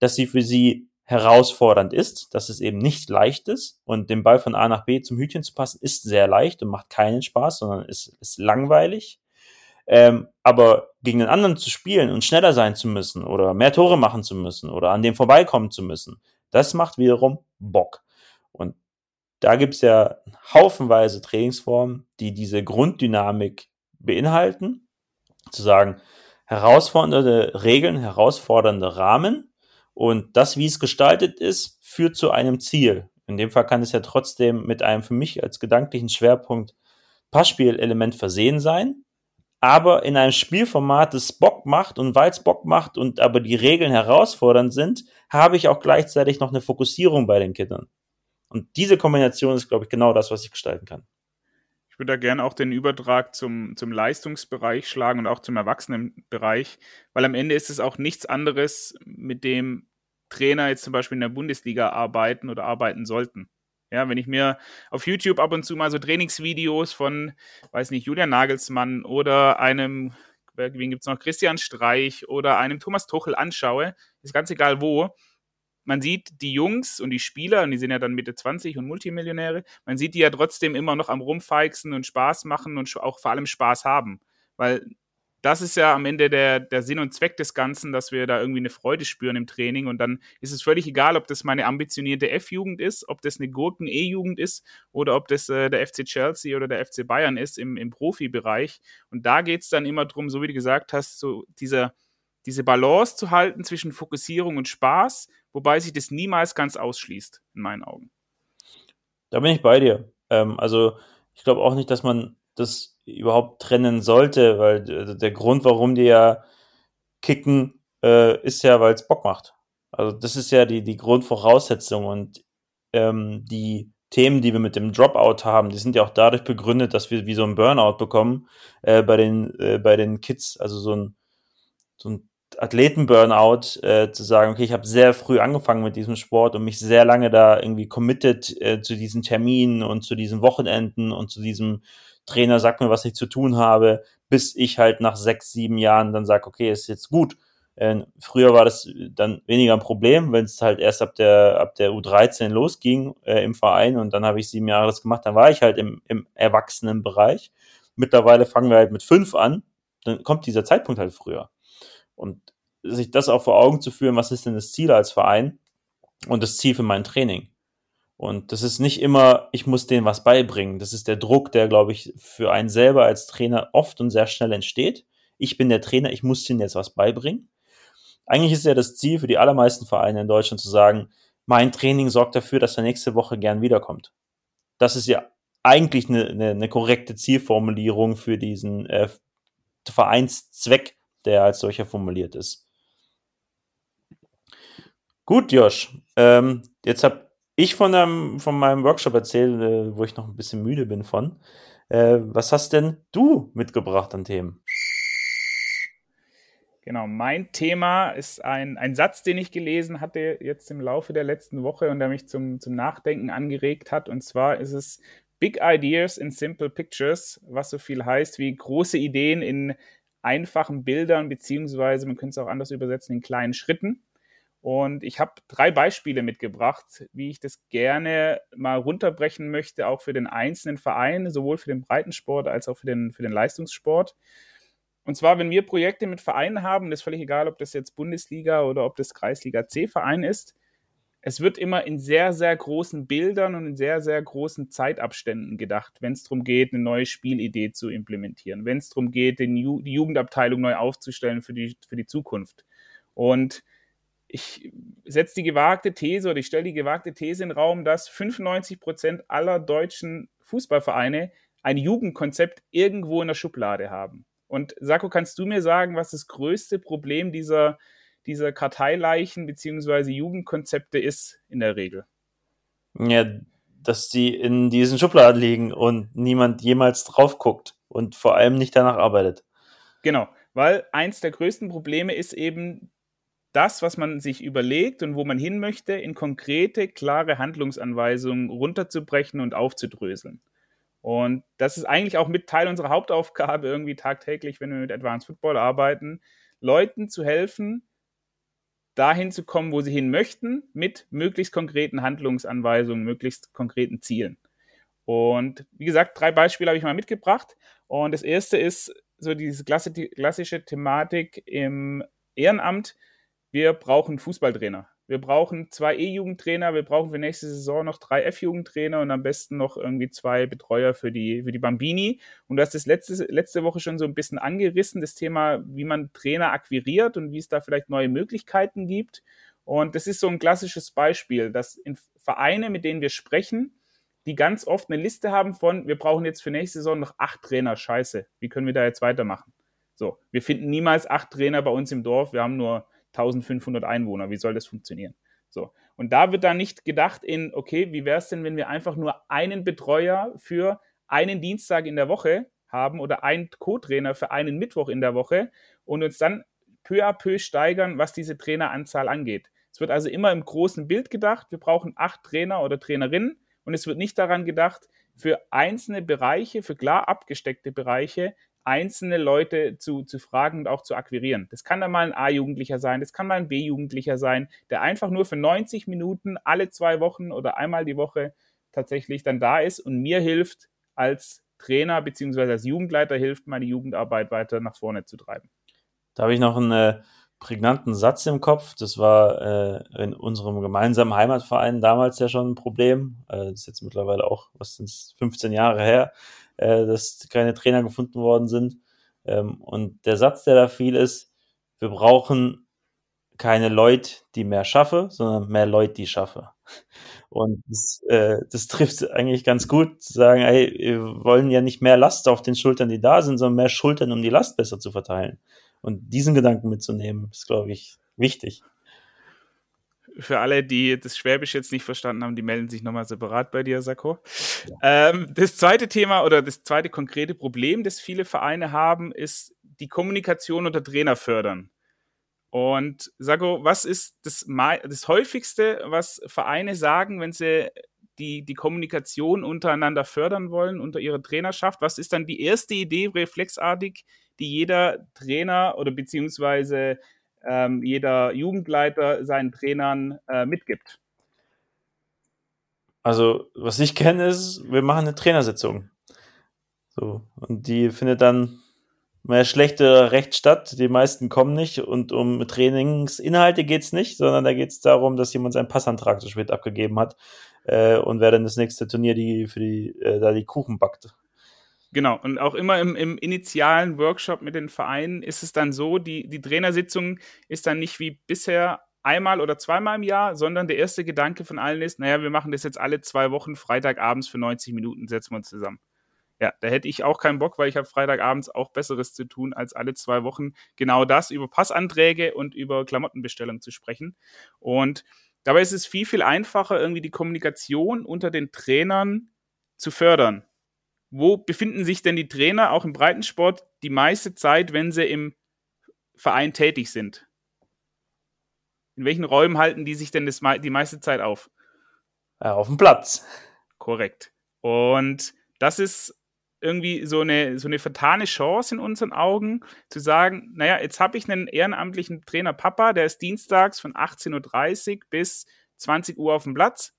dass sie für sie herausfordernd ist, dass es eben nicht leicht ist und den Ball von A nach B zum Hütchen zu passen, ist sehr leicht und macht keinen Spaß, sondern ist, ist langweilig. Ähm, aber gegen den anderen zu spielen und schneller sein zu müssen oder mehr Tore machen zu müssen oder an dem vorbeikommen zu müssen, das macht wiederum Bock. Und da gibt's ja haufenweise Trainingsformen, die diese Grunddynamik beinhalten. Zu sagen, herausfordernde Regeln, herausfordernde Rahmen und das, wie es gestaltet ist, führt zu einem Ziel. In dem Fall kann es ja trotzdem mit einem für mich als gedanklichen Schwerpunkt Passspielelement versehen sein, aber in einem Spielformat, das Bock macht und weil es Bock macht und aber die Regeln herausfordernd sind, habe ich auch gleichzeitig noch eine Fokussierung bei den Kindern. Und diese Kombination ist, glaube ich, genau das, was ich gestalten kann. Ich würde da gerne auch den Übertrag zum, zum Leistungsbereich schlagen und auch zum Erwachsenenbereich, weil am Ende ist es auch nichts anderes, mit dem Trainer jetzt zum Beispiel in der Bundesliga arbeiten oder arbeiten sollten. Ja, wenn ich mir auf YouTube ab und zu mal so Trainingsvideos von, weiß nicht, Julian Nagelsmann oder einem, wen gibt es noch, Christian Streich oder einem Thomas Tuchel anschaue, ist ganz egal wo, man sieht die Jungs und die Spieler, und die sind ja dann Mitte 20 und Multimillionäre, man sieht die ja trotzdem immer noch am Rumfeixen und Spaß machen und auch vor allem Spaß haben. Weil das ist ja am Ende der, der Sinn und Zweck des Ganzen, dass wir da irgendwie eine Freude spüren im Training. Und dann ist es völlig egal, ob das meine ambitionierte F-Jugend ist, ob das eine Gurken-E-Jugend ist oder ob das äh, der FC Chelsea oder der FC Bayern ist im, im Profibereich. Und da geht es dann immer darum, so wie du gesagt hast, so dieser, diese Balance zu halten zwischen Fokussierung und Spaß, wobei sich das niemals ganz ausschließt, in meinen Augen. Da bin ich bei dir. Ähm, also ich glaube auch nicht, dass man das überhaupt trennen sollte, weil der Grund, warum die ja kicken, äh, ist ja, weil es Bock macht. Also das ist ja die, die Grundvoraussetzung und ähm, die Themen, die wir mit dem Dropout haben, die sind ja auch dadurch begründet, dass wir wie so ein Burnout bekommen äh, bei, den, äh, bei den Kids, also so ein, so ein Athleten-Burnout, äh, zu sagen, okay, ich habe sehr früh angefangen mit diesem Sport und mich sehr lange da irgendwie committed äh, zu diesen Terminen und zu diesen Wochenenden und zu diesem Trainer, sag mir, was ich zu tun habe, bis ich halt nach sechs, sieben Jahren dann sage, okay, ist jetzt gut. Äh, früher war das dann weniger ein Problem, wenn es halt erst ab der, ab der U13 losging äh, im Verein und dann habe ich sieben Jahre das gemacht, dann war ich halt im, im Erwachsenenbereich. Mittlerweile fangen wir halt mit fünf an, dann kommt dieser Zeitpunkt halt früher. Und sich das auch vor Augen zu führen, was ist denn das Ziel als Verein und das Ziel für mein Training. Und das ist nicht immer, ich muss denen was beibringen. Das ist der Druck, der, glaube ich, für einen selber als Trainer oft und sehr schnell entsteht. Ich bin der Trainer, ich muss denen jetzt was beibringen. Eigentlich ist ja das Ziel für die allermeisten Vereine in Deutschland zu sagen, mein Training sorgt dafür, dass er nächste Woche gern wiederkommt. Das ist ja eigentlich eine, eine, eine korrekte Zielformulierung für diesen äh, Vereinszweck, der als solcher formuliert ist. Gut, Josh. Ähm, jetzt habe ich von, einem, von meinem Workshop erzählt, äh, wo ich noch ein bisschen müde bin von. Äh, was hast denn du mitgebracht an Themen? Genau, mein Thema ist ein, ein Satz, den ich gelesen hatte jetzt im Laufe der letzten Woche und der mich zum, zum Nachdenken angeregt hat. Und zwar ist es Big Ideas in Simple Pictures, was so viel heißt wie große Ideen in einfachen Bildern, beziehungsweise man könnte es auch anders übersetzen, in kleinen Schritten. Und ich habe drei Beispiele mitgebracht, wie ich das gerne mal runterbrechen möchte, auch für den einzelnen Verein, sowohl für den Breitensport als auch für den, für den Leistungssport. Und zwar, wenn wir Projekte mit Vereinen haben, das ist völlig egal, ob das jetzt Bundesliga oder ob das Kreisliga C-Verein ist, es wird immer in sehr, sehr großen Bildern und in sehr, sehr großen Zeitabständen gedacht, wenn es darum geht, eine neue Spielidee zu implementieren, wenn es darum geht, die Jugendabteilung neu aufzustellen für die, für die Zukunft. Und ich setze die gewagte These oder ich stelle die gewagte These in den Raum, dass 95 Prozent aller deutschen Fußballvereine ein Jugendkonzept irgendwo in der Schublade haben. Und Sako, kannst du mir sagen, was das größte Problem dieser, dieser Karteileichen bzw. Jugendkonzepte ist in der Regel? Ja, dass die in diesen Schubladen liegen und niemand jemals drauf guckt und vor allem nicht danach arbeitet. Genau, weil eins der größten Probleme ist eben das, was man sich überlegt und wo man hin möchte, in konkrete, klare Handlungsanweisungen runterzubrechen und aufzudröseln. Und das ist eigentlich auch mit Teil unserer Hauptaufgabe irgendwie tagtäglich, wenn wir mit Advanced Football arbeiten, Leuten zu helfen, dahin zu kommen, wo sie hin möchten, mit möglichst konkreten Handlungsanweisungen, möglichst konkreten Zielen. Und wie gesagt, drei Beispiele habe ich mal mitgebracht. Und das erste ist so diese klassische Thematik im Ehrenamt. Wir brauchen Fußballtrainer. Wir brauchen zwei E-Jugendtrainer, wir brauchen für nächste Saison noch drei F-Jugendtrainer und am besten noch irgendwie zwei Betreuer für die, für die Bambini. Und du hast das letzte, letzte Woche schon so ein bisschen angerissen, das Thema, wie man Trainer akquiriert und wie es da vielleicht neue Möglichkeiten gibt. Und das ist so ein klassisches Beispiel, dass in Vereine, mit denen wir sprechen, die ganz oft eine Liste haben von, wir brauchen jetzt für nächste Saison noch acht Trainer, scheiße, wie können wir da jetzt weitermachen? So, wir finden niemals acht Trainer bei uns im Dorf, wir haben nur 1500 Einwohner. Wie soll das funktionieren? So. Und da wird dann nicht gedacht in, okay, wie wäre es denn, wenn wir einfach nur einen Betreuer für einen Dienstag in der Woche haben oder einen Co-Trainer für einen Mittwoch in der Woche und uns dann peu à peu steigern, was diese Traineranzahl angeht. Es wird also immer im großen Bild gedacht, wir brauchen acht Trainer oder Trainerinnen und es wird nicht daran gedacht, für einzelne Bereiche, für klar abgesteckte Bereiche einzelne Leute zu, zu fragen und auch zu akquirieren. Das kann dann mal ein A-Jugendlicher sein, das kann mal ein B-Jugendlicher sein, der einfach nur für 90 Minuten alle zwei Wochen oder einmal die Woche tatsächlich dann da ist und mir hilft als Trainer beziehungsweise als Jugendleiter hilft, meine Jugendarbeit weiter nach vorne zu treiben. Da habe ich noch einen äh, prägnanten Satz im Kopf. Das war äh, in unserem gemeinsamen Heimatverein damals ja schon ein Problem. Äh, das ist jetzt mittlerweile auch, was sind 15 Jahre her äh, dass keine Trainer gefunden worden sind. Ähm, und der Satz, der da fiel, ist, wir brauchen keine Leute, die mehr schaffe, sondern mehr Leute, die schaffe. Und das, äh, das trifft eigentlich ganz gut, zu sagen, ey, wir wollen ja nicht mehr Last auf den Schultern, die da sind, sondern mehr Schultern, um die Last besser zu verteilen. Und diesen Gedanken mitzunehmen, ist, glaube ich, wichtig. Für alle, die das Schwäbisch jetzt nicht verstanden haben, die melden sich nochmal separat bei dir, Sako. Ja. Ähm, das zweite Thema oder das zweite konkrete Problem, das viele Vereine haben, ist die Kommunikation unter Trainer fördern. Und Sako, was ist das, das häufigste, was Vereine sagen, wenn sie die, die Kommunikation untereinander fördern wollen unter ihrer Trainerschaft? Was ist dann die erste Idee reflexartig, die jeder Trainer oder beziehungsweise ähm, jeder Jugendleiter seinen Trainern äh, mitgibt? Also, was ich kenne, ist, wir machen eine Trainersitzung. So, und die findet dann mehr schlechte Recht statt. Die meisten kommen nicht und um Trainingsinhalte geht's nicht, sondern da geht's darum, dass jemand seinen Passantrag zu spät abgegeben hat äh, und wer dann das nächste Turnier die für die äh, da die Kuchen backt. Genau, und auch immer im, im initialen Workshop mit den Vereinen ist es dann so, die, die Trainersitzung ist dann nicht wie bisher einmal oder zweimal im Jahr, sondern der erste Gedanke von allen ist, naja, wir machen das jetzt alle zwei Wochen, Freitagabends für 90 Minuten setzen wir uns zusammen. Ja, da hätte ich auch keinen Bock, weil ich habe Freitagabends auch Besseres zu tun, als alle zwei Wochen genau das über Passanträge und über Klamottenbestellung zu sprechen. Und dabei ist es viel, viel einfacher, irgendwie die Kommunikation unter den Trainern zu fördern. Wo befinden sich denn die Trainer auch im Breitensport die meiste Zeit, wenn sie im Verein tätig sind? In welchen Räumen halten die sich denn das, die meiste Zeit auf? Ja, auf dem Platz. Korrekt. Und das ist irgendwie so eine, so eine vertane Chance in unseren Augen, zu sagen, naja, jetzt habe ich einen ehrenamtlichen Trainer Papa, der ist dienstags von 18.30 Uhr bis 20 Uhr auf dem Platz.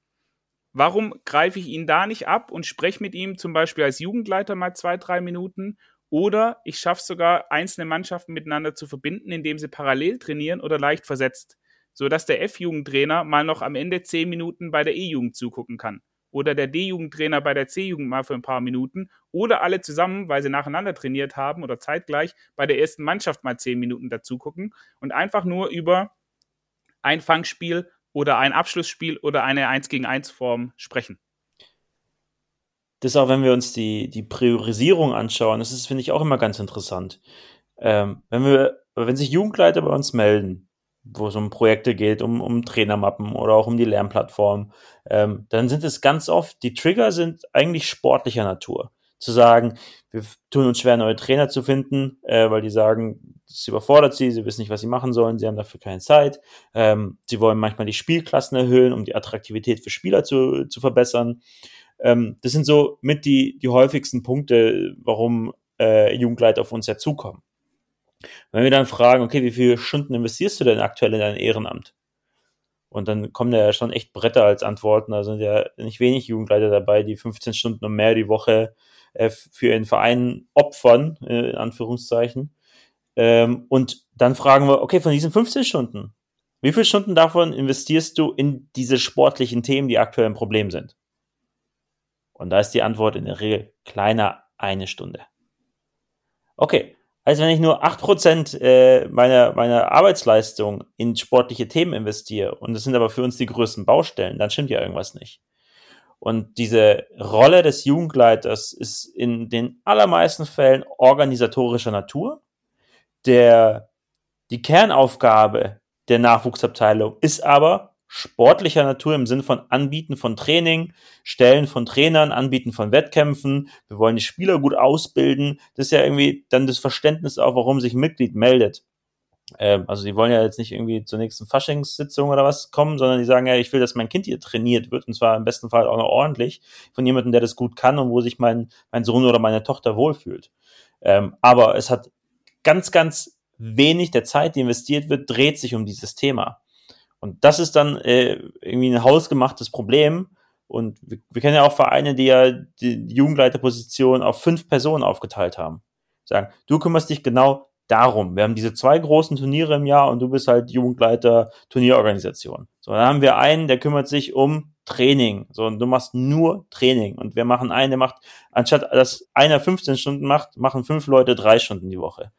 Warum greife ich ihn da nicht ab und spreche mit ihm zum Beispiel als Jugendleiter mal zwei, drei Minuten? Oder ich schaffe sogar, einzelne Mannschaften miteinander zu verbinden, indem sie parallel trainieren oder leicht versetzt, sodass der F-Jugendtrainer mal noch am Ende zehn Minuten bei der E-Jugend zugucken kann. Oder der D-Jugendtrainer bei der C-Jugend mal für ein paar Minuten. Oder alle zusammen, weil sie nacheinander trainiert haben oder zeitgleich bei der ersten Mannschaft mal zehn Minuten dazu gucken und einfach nur über ein Fangspiel oder ein Abschlussspiel oder eine 1 gegen 1 Form sprechen. Das auch, wenn wir uns die, die Priorisierung anschauen, das ist, finde ich, auch immer ganz interessant. Ähm, wenn wir, wenn sich Jugendleiter bei uns melden, wo es um Projekte geht, um, um Trainermappen oder auch um die Lernplattform, ähm, dann sind es ganz oft, die Trigger sind eigentlich sportlicher Natur. Zu sagen, wir tun uns schwer, neue Trainer zu finden, äh, weil die sagen, das überfordert sie, sie wissen nicht, was sie machen sollen, sie haben dafür keine Zeit. Ähm, sie wollen manchmal die Spielklassen erhöhen, um die Attraktivität für Spieler zu, zu verbessern. Ähm, das sind so mit die, die häufigsten Punkte, warum äh, Jugendleiter auf uns ja zukommen. Wenn wir dann fragen, okay, wie viele Stunden investierst du denn aktuell in dein Ehrenamt? Und dann kommen da ja schon echt Bretter als Antworten. Da sind ja nicht wenig Jugendleiter dabei, die 15 Stunden und mehr die Woche äh, für ihren Verein opfern, äh, in Anführungszeichen. Ähm, und dann fragen wir, okay, von diesen 15 Stunden, wie viele Stunden davon investierst du in diese sportlichen Themen, die aktuell ein Problem sind? Und da ist die Antwort in der Regel kleiner eine Stunde. Okay, also wenn ich nur 8% äh, meiner, meiner Arbeitsleistung in sportliche Themen investiere und das sind aber für uns die größten Baustellen, dann stimmt ja irgendwas nicht. Und diese Rolle des Jugendleiters ist in den allermeisten Fällen organisatorischer Natur. Der, die Kernaufgabe der Nachwuchsabteilung ist aber sportlicher Natur im Sinn von Anbieten von Training, Stellen von Trainern, Anbieten von Wettkämpfen. Wir wollen die Spieler gut ausbilden. Das ist ja irgendwie dann das Verständnis auch, warum sich ein Mitglied meldet. Ähm, also die wollen ja jetzt nicht irgendwie zur nächsten Faschingssitzung oder was kommen, sondern die sagen ja, ich will, dass mein Kind hier trainiert wird und zwar im besten Fall auch noch ordentlich von jemandem, der das gut kann und wo sich mein, mein Sohn oder meine Tochter wohlfühlt. Ähm, aber es hat ganz, ganz wenig der Zeit, die investiert wird, dreht sich um dieses Thema. Und das ist dann äh, irgendwie ein hausgemachtes Problem. Und wir, wir kennen ja auch Vereine, die ja die Jugendleiterposition auf fünf Personen aufgeteilt haben. Sagen, du kümmerst dich genau darum. Wir haben diese zwei großen Turniere im Jahr und du bist halt Jugendleiter Turnierorganisation. So, dann haben wir einen, der kümmert sich um Training. So, und du machst nur Training. Und wir machen einen, der macht, anstatt dass einer 15 Stunden macht, machen fünf Leute drei Stunden die Woche.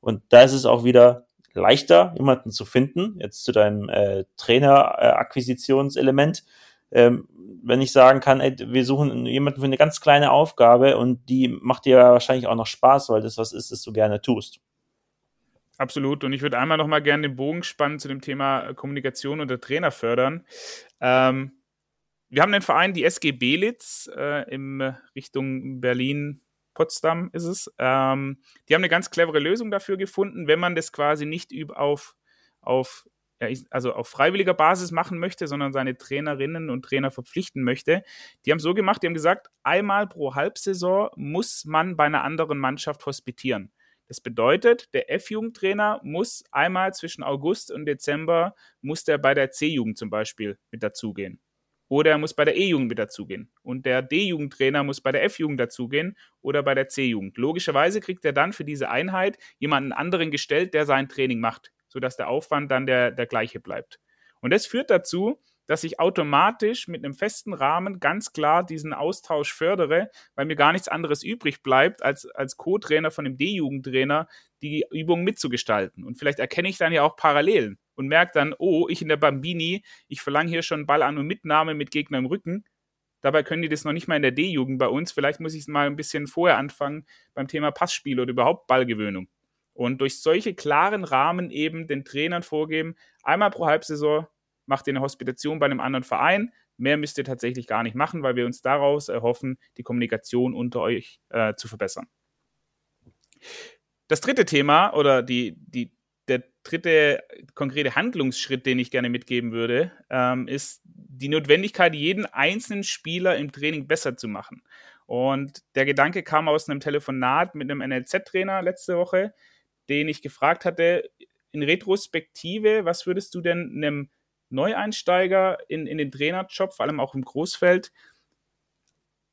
Und da ist es auch wieder leichter, jemanden zu finden, jetzt zu deinem äh, Trainer-Akquisitionselement. ähm, wenn ich sagen kann, ey, wir suchen jemanden für eine ganz kleine Aufgabe und die macht dir wahrscheinlich auch noch Spaß, weil das was ist, das du gerne tust. Absolut. Und ich würde einmal noch mal gerne den Bogen spannen zu dem Thema Kommunikation und der Trainer fördern. Ähm, wir haben den Verein, die SG Belitz, äh, in Richtung Berlin, Potsdam ist es. Ähm, die haben eine ganz clevere Lösung dafür gefunden, wenn man das quasi nicht auf, auf ja, also auf freiwilliger Basis machen möchte, sondern seine Trainerinnen und Trainer verpflichten möchte. Die haben so gemacht, die haben gesagt, einmal pro Halbsaison muss man bei einer anderen Mannschaft hospitieren. Das bedeutet, der F-Jugendtrainer muss einmal zwischen August und Dezember, muss der bei der C-Jugend zum Beispiel mit dazugehen. Oder er muss bei der E-Jugend mit dazugehen. Und der D-Jugendtrainer muss bei der F-Jugend dazugehen oder bei der C-Jugend. Logischerweise kriegt er dann für diese Einheit jemanden anderen gestellt, der sein Training macht, sodass der Aufwand dann der, der gleiche bleibt. Und das führt dazu, dass ich automatisch mit einem festen Rahmen ganz klar diesen Austausch fördere, weil mir gar nichts anderes übrig bleibt, als als Co-Trainer von dem D-Jugendtrainer die Übung mitzugestalten. Und vielleicht erkenne ich dann ja auch Parallelen und merke dann, oh, ich in der Bambini, ich verlange hier schon Ball an und Mitnahme mit Gegner im Rücken. Dabei können die das noch nicht mal in der D-Jugend bei uns. Vielleicht muss ich es mal ein bisschen vorher anfangen beim Thema Passspiel oder überhaupt Ballgewöhnung. Und durch solche klaren Rahmen eben den Trainern vorgeben, einmal pro Halbsaison macht ihr eine Hospitation bei einem anderen Verein. Mehr müsst ihr tatsächlich gar nicht machen, weil wir uns daraus erhoffen, die Kommunikation unter euch äh, zu verbessern. Das dritte Thema oder die, die, der dritte konkrete Handlungsschritt, den ich gerne mitgeben würde, ähm, ist die Notwendigkeit, jeden einzelnen Spieler im Training besser zu machen. Und der Gedanke kam aus einem Telefonat mit einem NLZ-Trainer letzte Woche, den ich gefragt hatte, in Retrospektive, was würdest du denn einem Neueinsteiger in, in den Trainerjob, vor allem auch im Großfeld,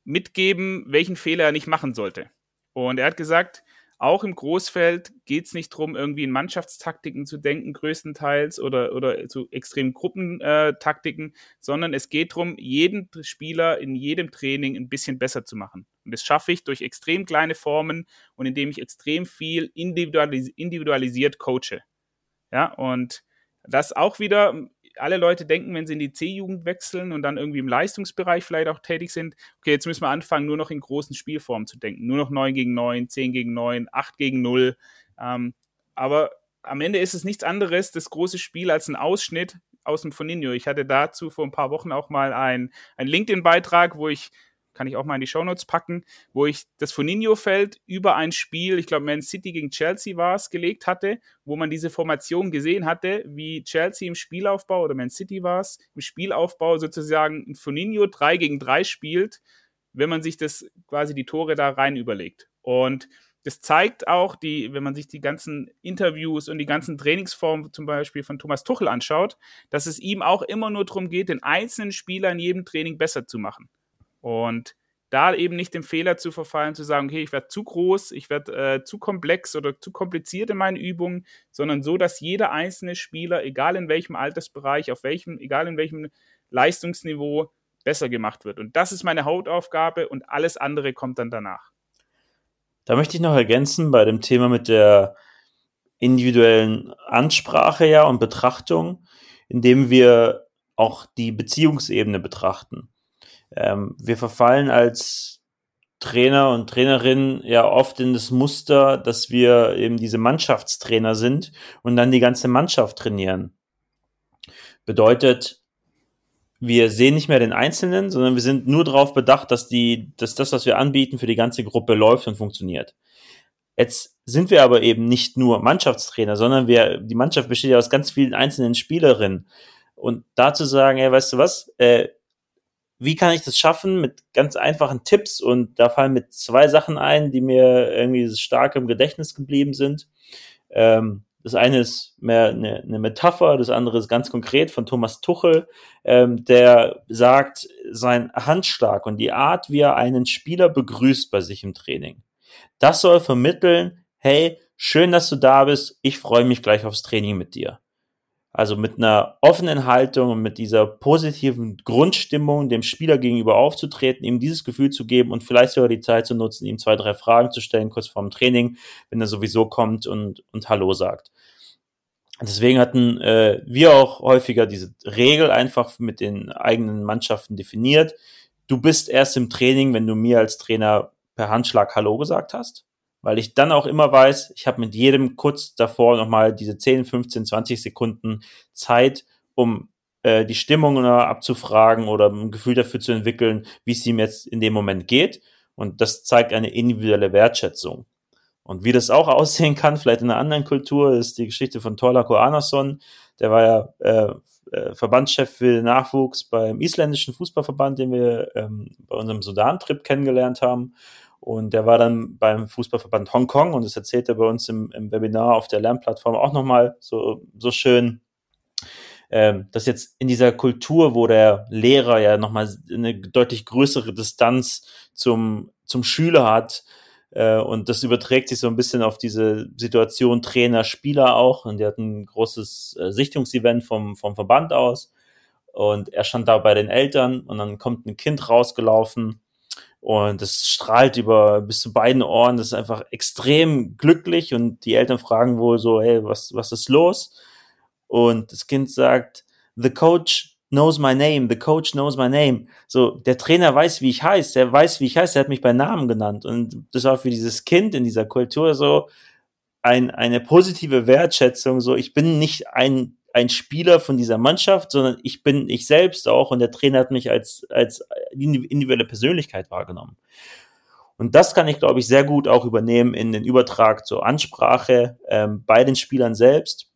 mitgeben, welchen Fehler er nicht machen sollte. Und er hat gesagt, auch im Großfeld geht es nicht darum, irgendwie in Mannschaftstaktiken zu denken, größtenteils, oder, oder zu extremen Gruppentaktiken, sondern es geht darum, jeden Spieler in jedem Training ein bisschen besser zu machen. Und das schaffe ich durch extrem kleine Formen und indem ich extrem viel individualis individualisiert coache. Ja, und das auch wieder alle Leute denken, wenn sie in die C-Jugend wechseln und dann irgendwie im Leistungsbereich vielleicht auch tätig sind, okay, jetzt müssen wir anfangen, nur noch in großen Spielformen zu denken. Nur noch 9 gegen 9, 10 gegen 9, 8 gegen 0. Ähm, aber am Ende ist es nichts anderes, das große Spiel, als ein Ausschnitt aus dem Foninho. Ich hatte dazu vor ein paar Wochen auch mal einen LinkedIn-Beitrag, wo ich kann ich auch mal in die Shownotes packen, wo ich das Foninho-Feld über ein Spiel, ich glaube Man City gegen Chelsea war es, gelegt hatte, wo man diese Formation gesehen hatte, wie Chelsea im Spielaufbau oder Man City war es, im Spielaufbau sozusagen ein Foninho 3 gegen 3 spielt, wenn man sich das quasi die Tore da rein überlegt. Und das zeigt auch, die, wenn man sich die ganzen Interviews und die ganzen Trainingsformen zum Beispiel von Thomas Tuchel anschaut, dass es ihm auch immer nur darum geht, den einzelnen Spieler in jedem Training besser zu machen. Und da eben nicht dem Fehler zu verfallen, zu sagen, okay, ich werde zu groß, ich werde äh, zu komplex oder zu kompliziert in meinen Übungen, sondern so, dass jeder einzelne Spieler, egal in welchem Altersbereich, auf welchem, egal in welchem Leistungsniveau, besser gemacht wird. Und das ist meine Hauptaufgabe und alles andere kommt dann danach. Da möchte ich noch ergänzen bei dem Thema mit der individuellen Ansprache ja und Betrachtung, indem wir auch die Beziehungsebene betrachten. Ähm, wir verfallen als Trainer und Trainerinnen ja oft in das Muster, dass wir eben diese Mannschaftstrainer sind und dann die ganze Mannschaft trainieren. Bedeutet, wir sehen nicht mehr den Einzelnen, sondern wir sind nur darauf bedacht, dass die, dass das, was wir anbieten, für die ganze Gruppe läuft und funktioniert. Jetzt sind wir aber eben nicht nur Mannschaftstrainer, sondern wir, die Mannschaft besteht ja aus ganz vielen einzelnen Spielerinnen. Und dazu sagen, ja, weißt du was, äh, wie kann ich das schaffen mit ganz einfachen Tipps und da fallen mir zwei Sachen ein, die mir irgendwie stark im Gedächtnis geblieben sind. Ähm, das eine ist mehr eine, eine, Metapher, das andere ist ganz konkret von Thomas Tuchel, ähm, der sagt, sein Handschlag und die Art, wie er einen Spieler begrüßt bei sich im Training, das soll vermitteln, hey, schön, dass du da bist, ich freue mich gleich aufs Training mit dir. Also mit einer offenen Haltung und mit dieser positiven Grundstimmung dem Spieler gegenüber aufzutreten, ihm dieses Gefühl zu geben und vielleicht sogar die Zeit zu nutzen, ihm zwei, drei Fragen zu stellen, kurz vorm Training, wenn er sowieso kommt und, und Hallo sagt. Deswegen hatten äh, wir auch häufiger diese Regel einfach mit den eigenen Mannschaften definiert. Du bist erst im Training, wenn du mir als Trainer per Handschlag Hallo gesagt hast, weil ich dann auch immer weiß, ich habe mit jedem kurz davor nochmal diese 10, 15, 20 Sekunden Zeit, um äh, die Stimmung abzufragen oder ein Gefühl dafür zu entwickeln, wie es ihm jetzt in dem Moment geht. Und das zeigt eine individuelle Wertschätzung. Und wie das auch aussehen kann, vielleicht in einer anderen Kultur, ist die Geschichte von Torlako Arnason. Der war ja äh, äh, Verbandschef für den Nachwuchs beim isländischen Fußballverband, den wir ähm, bei unserem Sudan-Trip kennengelernt haben. Und der war dann beim Fußballverband Hongkong und das erzählt er bei uns im, im Webinar auf der Lernplattform auch nochmal so, so schön, ähm, dass jetzt in dieser Kultur, wo der Lehrer ja nochmal eine deutlich größere Distanz zum, zum Schüler hat, äh, und das überträgt sich so ein bisschen auf diese Situation Trainer, Spieler auch. Und die hatten ein großes äh, Sichtungsevent vom, vom Verband aus. Und er stand da bei den Eltern und dann kommt ein Kind rausgelaufen und es strahlt über bis zu beiden Ohren. Das ist einfach extrem glücklich und die Eltern fragen wohl so, hey, was, was ist los? Und das Kind sagt, the coach knows my name, the coach knows my name. So, der Trainer weiß, wie ich heiße, der weiß, wie ich heiße, der hat mich bei Namen genannt. Und das war für dieses Kind in dieser Kultur so ein, eine positive Wertschätzung. So, ich bin nicht ein, ein Spieler von dieser Mannschaft, sondern ich bin ich selbst auch und der Trainer hat mich als, als individuelle Persönlichkeit wahrgenommen. Und das kann ich, glaube ich, sehr gut auch übernehmen in den Übertrag zur Ansprache ähm, bei den Spielern selbst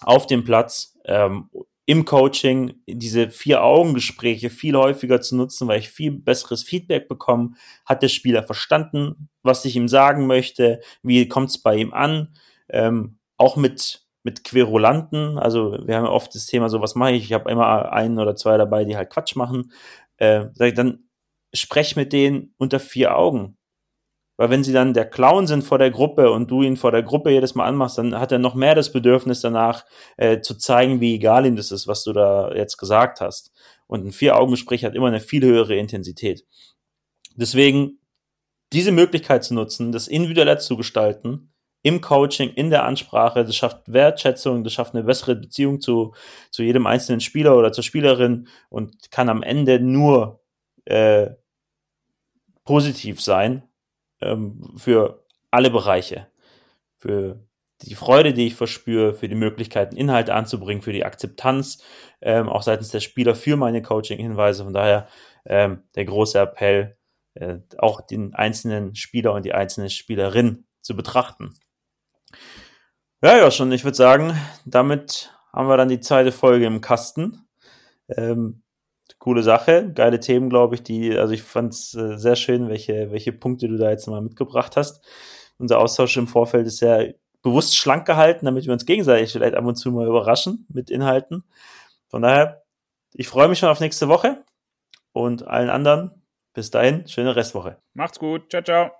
auf dem Platz ähm, im Coaching diese Vier-Augen-Gespräche viel häufiger zu nutzen, weil ich viel besseres Feedback bekomme. Hat der Spieler verstanden, was ich ihm sagen möchte? Wie kommt es bei ihm an? Ähm, auch mit, mit Querulanten. Also wir haben ja oft das Thema, so was mache ich? Ich habe immer einen oder zwei dabei, die halt Quatsch machen. Äh, sag ich, dann sprech mit denen unter vier Augen. Weil wenn sie dann der Clown sind vor der Gruppe und du ihn vor der Gruppe jedes Mal anmachst, dann hat er noch mehr das Bedürfnis danach äh, zu zeigen, wie egal ihm das ist, was du da jetzt gesagt hast. Und ein Vier-Augen-Gespräch hat immer eine viel höhere Intensität. Deswegen diese Möglichkeit zu nutzen, das individueller zu gestalten, im Coaching, in der Ansprache, das schafft Wertschätzung, das schafft eine bessere Beziehung zu, zu jedem einzelnen Spieler oder zur Spielerin und kann am Ende nur äh, positiv sein ähm, für alle Bereiche. Für die Freude, die ich verspüre, für die Möglichkeiten, Inhalte anzubringen, für die Akzeptanz, ähm, auch seitens der Spieler für meine Coaching-Hinweise. Von daher ähm, der große Appell, äh, auch den einzelnen Spieler und die einzelne Spielerin zu betrachten. Ja, ja, schon. Ich würde sagen, damit haben wir dann die zweite Folge im Kasten. Ähm, coole Sache, geile Themen, glaube ich, die, also ich fand es äh, sehr schön, welche, welche Punkte du da jetzt mal mitgebracht hast. Unser Austausch im Vorfeld ist sehr bewusst schlank gehalten, damit wir uns gegenseitig vielleicht ab und zu mal überraschen mit Inhalten. Von daher, ich freue mich schon auf nächste Woche und allen anderen bis dahin, schöne Restwoche. Macht's gut, ciao, ciao.